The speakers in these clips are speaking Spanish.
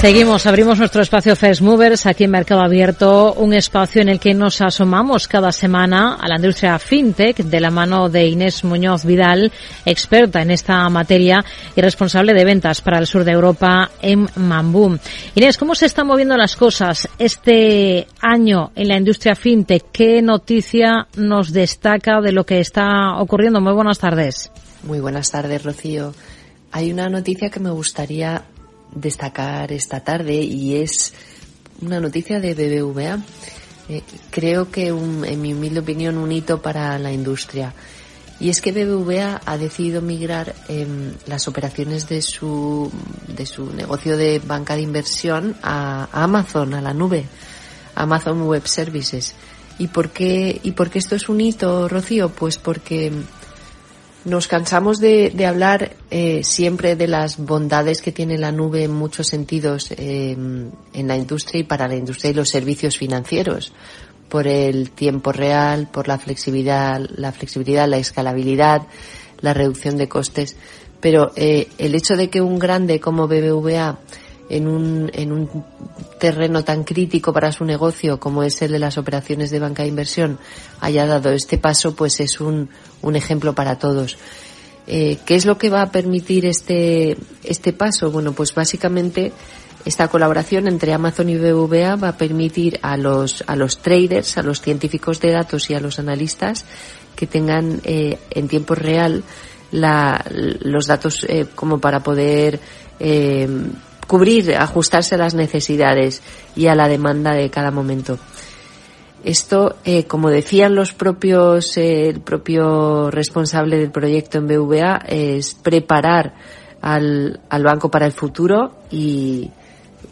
Seguimos, abrimos nuestro espacio First Movers aquí en Mercado Abierto, un espacio en el que nos asomamos cada semana a la industria fintech de la mano de Inés Muñoz Vidal, experta en esta materia y responsable de ventas para el sur de Europa en Mambú. Inés, ¿cómo se están moviendo las cosas este año en la industria fintech? ¿Qué noticia nos destaca de lo que está ocurriendo? Muy buenas tardes. Muy buenas tardes, Rocío. Hay una noticia que me gustaría destacar esta tarde y es una noticia de BBVA. Eh, creo que, en mi humilde opinión, un hito para la industria. Y es que BBVA ha decidido migrar em, las operaciones de su, de su negocio de banca de inversión a, Amazon, a la nube, Amazon Web Services. ¿Y por qué, y por qué esto es un hito, Rocío? Pues porque nos cansamos de, hablar eh, siempre de las bondades que tiene la nube en muchos sentidos em, en la industria y para la industria y los servicios financieros, por el tiempo real, por la flexibilidad, la flexibilidad, la escalabilidad, la reducción de costes. Pero eh, el hecho de que un grande como BBVA en un, en un terreno tan crítico para su negocio como es el de las operaciones de banca de inversión haya dado este paso, pues es un, un ejemplo para todos. Eh, ¿Qué es lo que va a permitir este, este paso? Bueno, pues básicamente esta colaboración entre Amazon y BBVA va a permitir a los, a los traders, a los científicos de datos y a los analistas que tengan eh, en tiempo real la, los datos eh, como para poder eh, cubrir, ajustarse a las necesidades y a la demanda de cada momento. Esto, eh, como decían los propios, eh, el propio responsable del proyecto en BVA, es preparar al, al banco para el futuro y,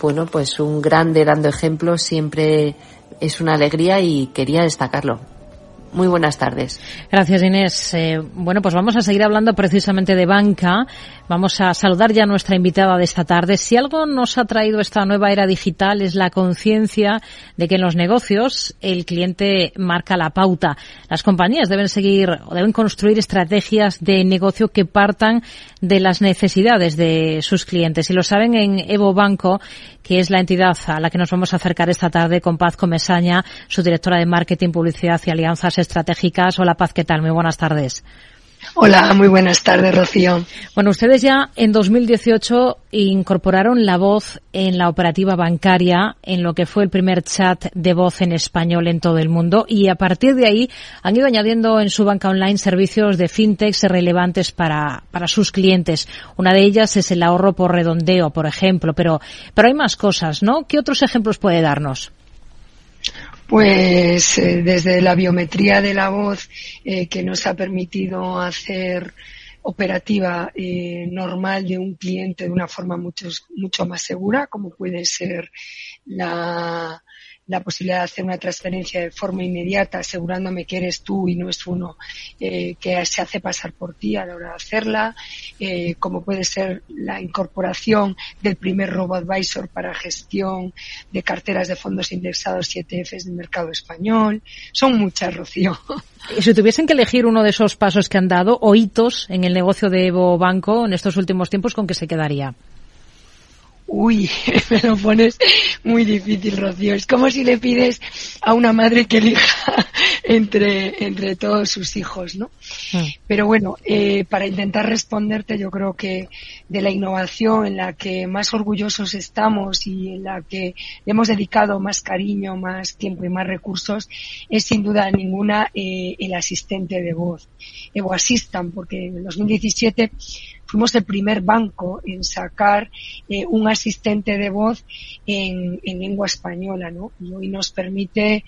bueno, pues un grande dando ejemplo siempre es una alegría y quería destacarlo. Muy buenas tardes. Gracias, Inés. Eh, bueno, pues vamos a seguir hablando precisamente de banca. Vamos a saludar ya a nuestra invitada de esta tarde. Si algo nos ha traído esta nueva era digital es la conciencia de que en los negocios el cliente marca la pauta. Las compañías deben seguir o deben construir estrategias de negocio que partan de las necesidades de sus clientes. Y lo saben en Evo Banco, que es la entidad a la que nos vamos a acercar esta tarde con Paz Comesaña, su directora de Marketing, Publicidad y Alianzas Estratégicas. Hola Paz, ¿qué tal? Muy buenas tardes. Hola, muy buenas tardes, Rocío. Bueno, ustedes ya en 2018 incorporaron la voz en la operativa bancaria, en lo que fue el primer chat de voz en español en todo el mundo, y a partir de ahí han ido añadiendo en su banca online servicios de fintech relevantes para, para sus clientes. Una de ellas es el ahorro por redondeo, por ejemplo, pero, pero hay más cosas, ¿no? ¿Qué otros ejemplos puede darnos? Pues eh, desde la biometría de la voz eh, que nos ha permitido hacer operativa eh, normal de un cliente de una forma mucho, mucho más segura, como puede ser la, la posibilidad de hacer una transferencia de forma inmediata, asegurándome que eres tú y no es uno eh, que se hace pasar por ti a la hora de hacerla, eh, como puede ser la incorporación del primer robo advisor para gestión de carteras de fondos indexados y ETFs del mercado español. Son muchas, Rocío. Y si tuviesen que elegir uno de esos pasos que han dado o hitos en el negocio de Evo Banco en estos últimos tiempos, ¿con qué se quedaría? Uy, me lo pones muy difícil, Rocío. Es como si le pides a una madre que elija entre, entre todos sus hijos, ¿no? Mm. Pero bueno, eh, para intentar responderte, yo creo que de la innovación en la que más orgullosos estamos y en la que hemos dedicado más cariño, más tiempo y más recursos, es sin duda ninguna eh, el asistente de voz, Evo Assistant, porque en el 2017 fuimos el primer banco en sacar eh, un asistente de voz en, lengua española, ¿no? Y hoy nos permite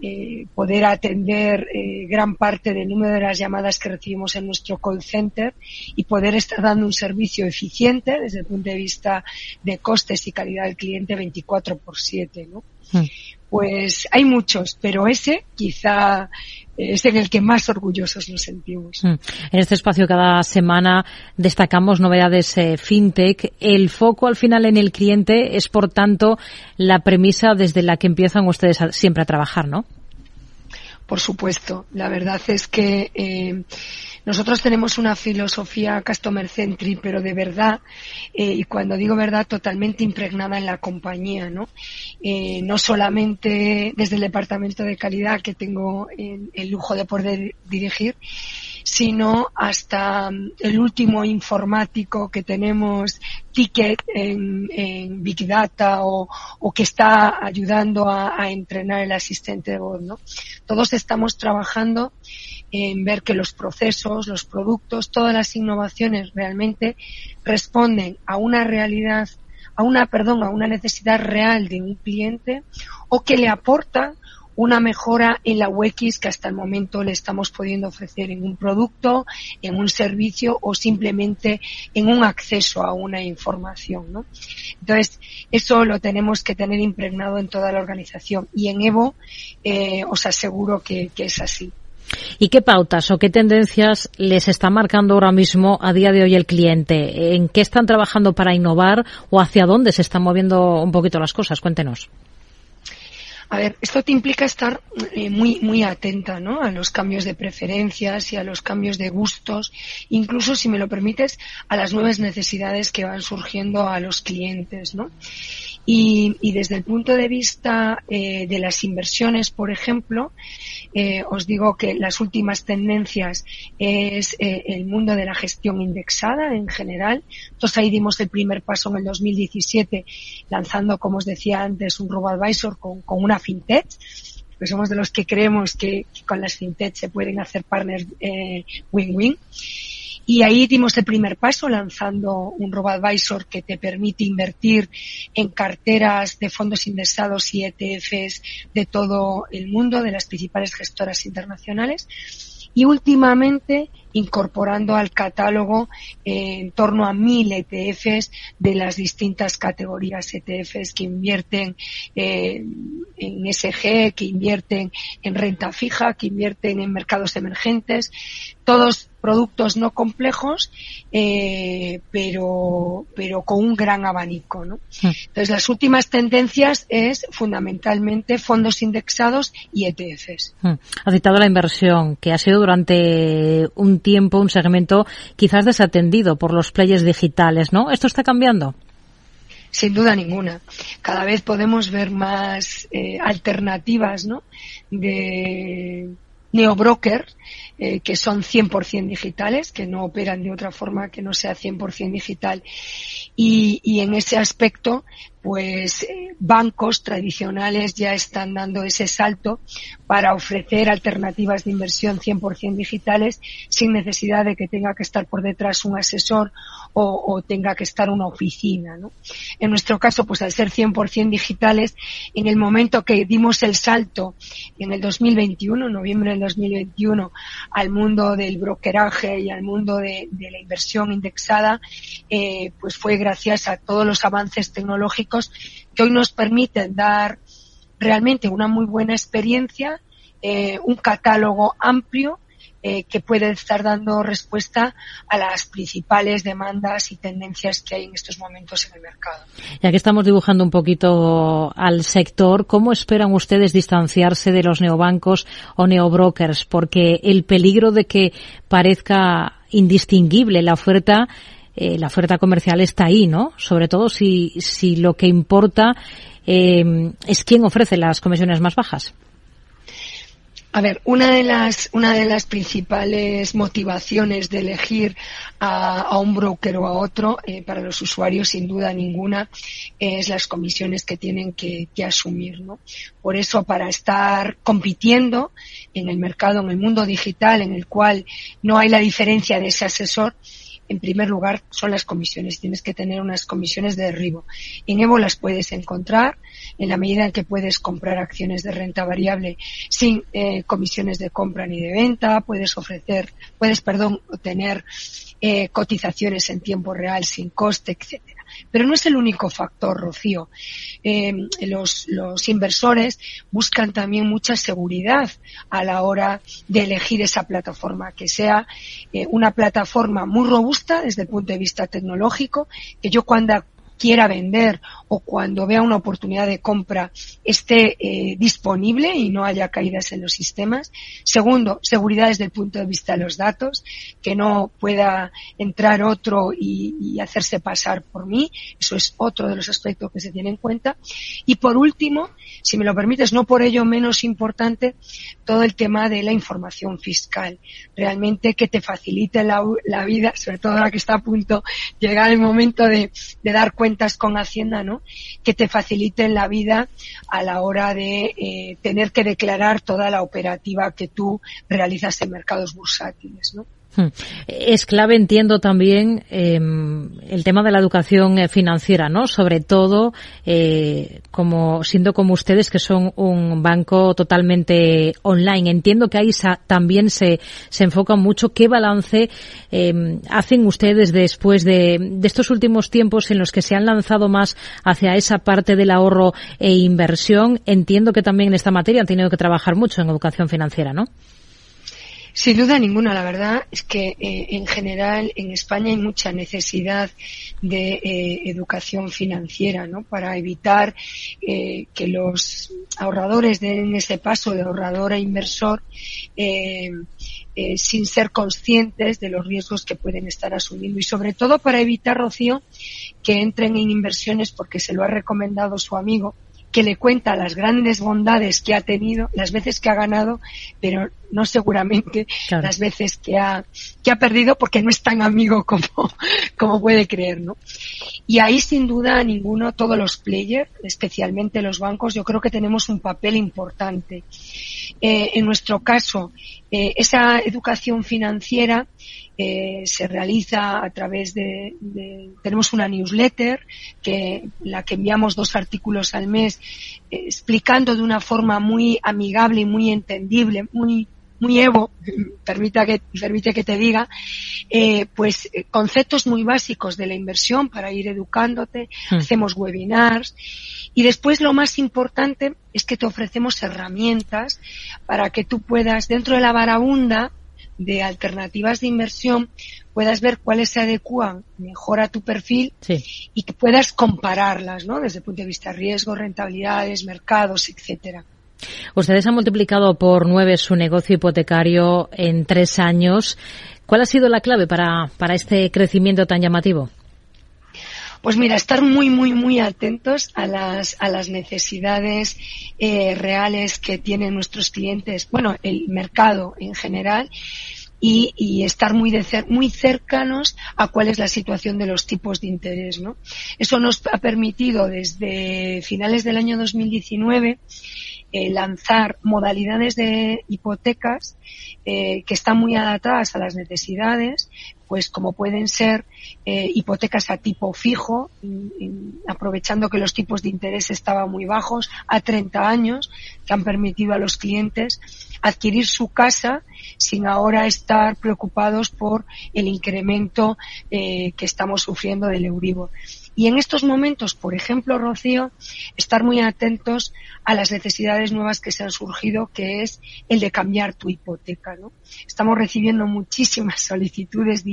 eh, poder atender eh, gran parte del número de las llamadas que recibimos en nuestro call center y poder estar dando un servicio eficiente desde el punto de vista de costes y calidad del cliente 24 por 7, ¿no? Hmm. Pues hay muchos, pero ese quizá es en el que más orgullosos nos sentimos. Hmm. En este espacio cada semana destacamos novedades eh, fintech. El foco al final en el cliente es, por tanto, la premisa desde la que empiezan ustedes siempre a trabajar, ¿no? Por supuesto. La verdad es que eh, nosotros tenemos una filosofía customer centric, pero de verdad, eh, y cuando digo verdad, totalmente impregnada en la compañía, ¿no? Eh, no solamente desde el departamento de calidad que tengo el lujo de poder dirigir, sino hasta mm, el último informático que tenemos ticket en, Big Data o, que está ayudando a, entrenar el asistente de voz, ¿no? Todos estamos trabajando en ver que los procesos, los productos, todas las innovaciones realmente responden a una realidad, a una, perdón, a una necesidad real de un cliente o que le aportan una mejora en la UX que hasta el momento le estamos pudiendo ofrecer en un producto, en un servicio o simplemente en un acceso a una información. ¿no? Entonces, eso lo tenemos que tener impregnado en toda la organización y en Evo eh, os aseguro que, que es así. ¿Y qué pautas o qué tendencias les está marcando ahora mismo a día de hoy el cliente? ¿En qué están trabajando para innovar o hacia dónde se están moviendo un poquito las cosas? Cuéntenos. A ver, esto te implica estar eh, muy, muy atenta, ¿no? A los cambios de preferencias y a los cambios de gustos, incluso, si me lo permites, a las nuevas necesidades que van surgiendo a los clientes, ¿no? Y, y desde el punto de vista eh, de las inversiones, por ejemplo, eh, os digo que las últimas tendencias es eh, el mundo de la gestión indexada en general. Entonces ahí dimos el primer paso en el 2017 lanzando, como os decía antes, un RoboAdvisor con, con una fintech pues somos de los que creemos que, con las fintech se pueden hacer partners eh, win-win. Y ahí dimos el primer paso lanzando un RoboAdvisor que te permite invertir en carteras de fondos indexados y ETFs de todo el mundo, de las principales gestoras internacionales. Y últimamente incorporando al catálogo eh, en torno a mil ETFs de las distintas categorías ETFs que invierten eh, en SG, que invierten en renta fija, que invierten en mercados emergentes, todos productos no complejos, eh, pero, pero con un gran abanico. ¿no? Entonces, las últimas tendencias es fundamentalmente fondos indexados y ETFs. Ha citado la inversión, que ha sido durante un tiempo un segmento quizás desatendido por los players digitales, ¿no? ¿Esto está cambiando? Sin duda ninguna. Cada vez podemos ver más eh, alternativas, ¿no? De neobrokers eh, que son 100% digitales, que no operan de otra forma que no sea 100% digital. Y, y en ese aspecto, pues eh, bancos tradicionales ya están dando ese salto para ofrecer alternativas de inversión 100% digitales sin necesidad de que tenga que estar por detrás un asesor o, tenga que estar una oficina. En nuestro caso, pues al ser 100% digitales, en el momento que dimos el salto en el 2021, noviembre del 2021, al mundo del brokeraje y al mundo de, de la inversión indexada, eh, pues fue gracias a todos los avances tecnológicos que hoy nos permiten dar realmente una muy buena experiencia, eh, un catálogo amplio eh, que puede estar dando respuesta a las principales demandas y tendencias que hay en estos momentos en el mercado. Ya que estamos dibujando un poquito al sector, ¿cómo esperan ustedes distanciarse de los neobancos o neobrokers? Porque el peligro de que parezca indistinguible la oferta eh, la oferta comercial está ahí, ¿no? Sobre todo si, si lo que importa eh, es quién ofrece las comisiones más bajas. A ver, una de las, una de las principales motivaciones de elegir a, un broker o a otro eh, para los usuarios, sin duda ninguna, es las comisiones que tienen que, que, asumir, ¿no? Por eso, para estar compitiendo en el mercado, en el mundo digital, en el cual no hay la diferencia de ese asesor, en primer lugar, son las comisiones. Tienes que tener unas comisiones de derribo. En Evo las puedes encontrar en la medida en que puedes comprar acciones de renta variable sin eh, comisiones de compra ni de venta. Puedes ofrecer, puedes, perdón, obtener eh, cotizaciones en tiempo real sin coste, etcétera. Pero no es el único factor, Rocío. Eh, los, los inversores buscan también mucha seguridad a la hora de elegir esa plataforma, que sea eh, una plataforma muy robusta desde el punto de vista tecnológico, que yo cuando quiera vender o cuando vea una oportunidad de compra esté eh, disponible y no haya caídas en los sistemas. Segundo, seguridad desde el punto de vista de los datos, que no pueda entrar otro y, y hacerse pasar por mí. Eso es otro de los aspectos que se tiene en cuenta. Y por último, si me lo permites, no por ello menos importante, todo el tema de la información fiscal. Realmente que te facilite la, la vida, sobre todo ahora que está a punto llegar el momento de, de dar cuentas con Hacienda, ¿no? Que te faciliten la vida a la hora de eh, tener que declarar toda la operativa que tú realizas en mercados bursátiles, ¿no? Hmm. Es clave, entiendo también, eh, el tema de la educación eh, financiera, ¿no? Sobre todo, eh, como siendo como ustedes que son un banco totalmente online. Entiendo que ahí también se, se enfoca mucho. ¿Qué balance eh, hacen ustedes después de, de estos últimos tiempos en los que se han lanzado más hacia esa parte del ahorro e inversión? Entiendo que también en esta materia han tenido que trabajar mucho en educación financiera, ¿no? Sin duda ninguna, la verdad es que eh, en general en España hay mucha necesidad de eh, educación financiera, ¿no? Para evitar eh, que los ahorradores den ese paso de ahorrador a inversor sin ser conscientes de los riesgos que pueden estar asumiendo y sobre todo para evitar, Rocío, que entren en inversiones porque se lo ha recomendado su amigo que le cuenta las grandes bondades que ha tenido, las veces que ha ganado, pero no seguramente claro. las veces que ha, que ha perdido porque no es tan amigo como, como puede creer, ¿no? Y ahí sin duda ninguno, todos los players, especialmente los bancos, yo creo que tenemos un papel importante. Eh, en nuestro caso, eh, esa educación financiera eh, se realiza a través de, tenemos una newsletter que la que enviamos dos artículos al mes eh, explicando de una forma muy amigable y muy entendible, muy muy Evo, permita que, permite que te diga, eh, pues conceptos muy básicos de la inversión para ir educándote, mm. hacemos webinars y después lo más importante es que te ofrecemos herramientas para que tú puedas, dentro de la barabunda, de alternativas de inversión puedas ver cuáles se adecuan mejor a tu perfil sí. y que puedas compararlas, ¿no? Desde el punto de vista de riesgo, rentabilidades, mercados, etcétera. Ustedes han multiplicado por nueve su negocio hipotecario en tres años. ¿Cuál ha sido la clave para, para este crecimiento tan llamativo? Pues mira, estar muy, muy, muy atentos a las, a las necesidades eh, reales que tienen nuestros clientes, bueno, el mercado en general. Y, y, estar muy, de cer muy cercanos a cuál es la situación de los tipos de interés, ¿no? Eso nos ha permitido desde finales del año 2019 eh, lanzar modalidades de hipotecas eh, que están muy adaptadas a las necesidades, pues como pueden ser eh, hipotecas a tipo fijo, aprovechando que los tipos de interés estaban muy bajos, a 30 años, que han permitido a los clientes adquirir su casa sin ahora estar preocupados por el incremento eh, que estamos sufriendo del Euribor. Y en estos momentos, por ejemplo, Rocío, estar muy atentos a las necesidades nuevas que se han surgido, que es el de cambiar tu hipoteca. ¿no? Estamos recibiendo muchísimas solicitudes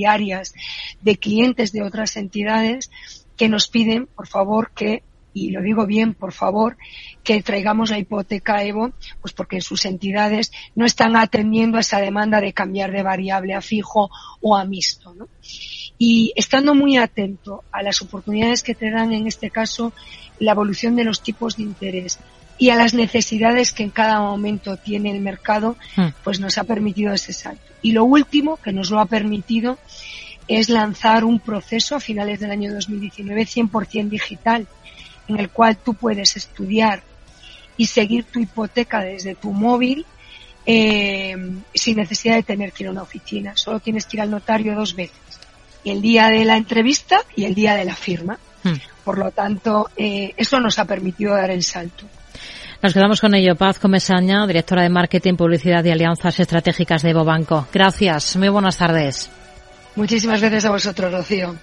de clientes de otras entidades que nos piden, por favor, que y lo digo bien, por favor, que traigamos la hipoteca Evo, pues porque sus entidades no están atendiendo a esa demanda de cambiar de variable a fijo o a mixto. Y estando muy atento a las oportunidades que te dan, en este caso, la evolución de los tipos de interés y a las necesidades que en cada momento tiene el mercado, pues nos ha permitido ese salto. Y lo último que nos lo ha permitido es lanzar un proceso a finales del año 2019 100% digital en el cual tú puedes estudiar y seguir tu hipoteca desde tu móvil eh, sin necesidad de tener que ir a una oficina. Solo tienes que ir al notario dos veces. El día de la entrevista y el día de la firma. Hmm. Por lo tanto, eh, eso nos ha permitido dar el salto. Nos quedamos con ello. Paz Comesaña, directora de Marketing, Publicidad y Alianzas Estratégicas de Bobanco. Gracias. Muy buenas tardes. Muchísimas gracias a vosotros, Rocío.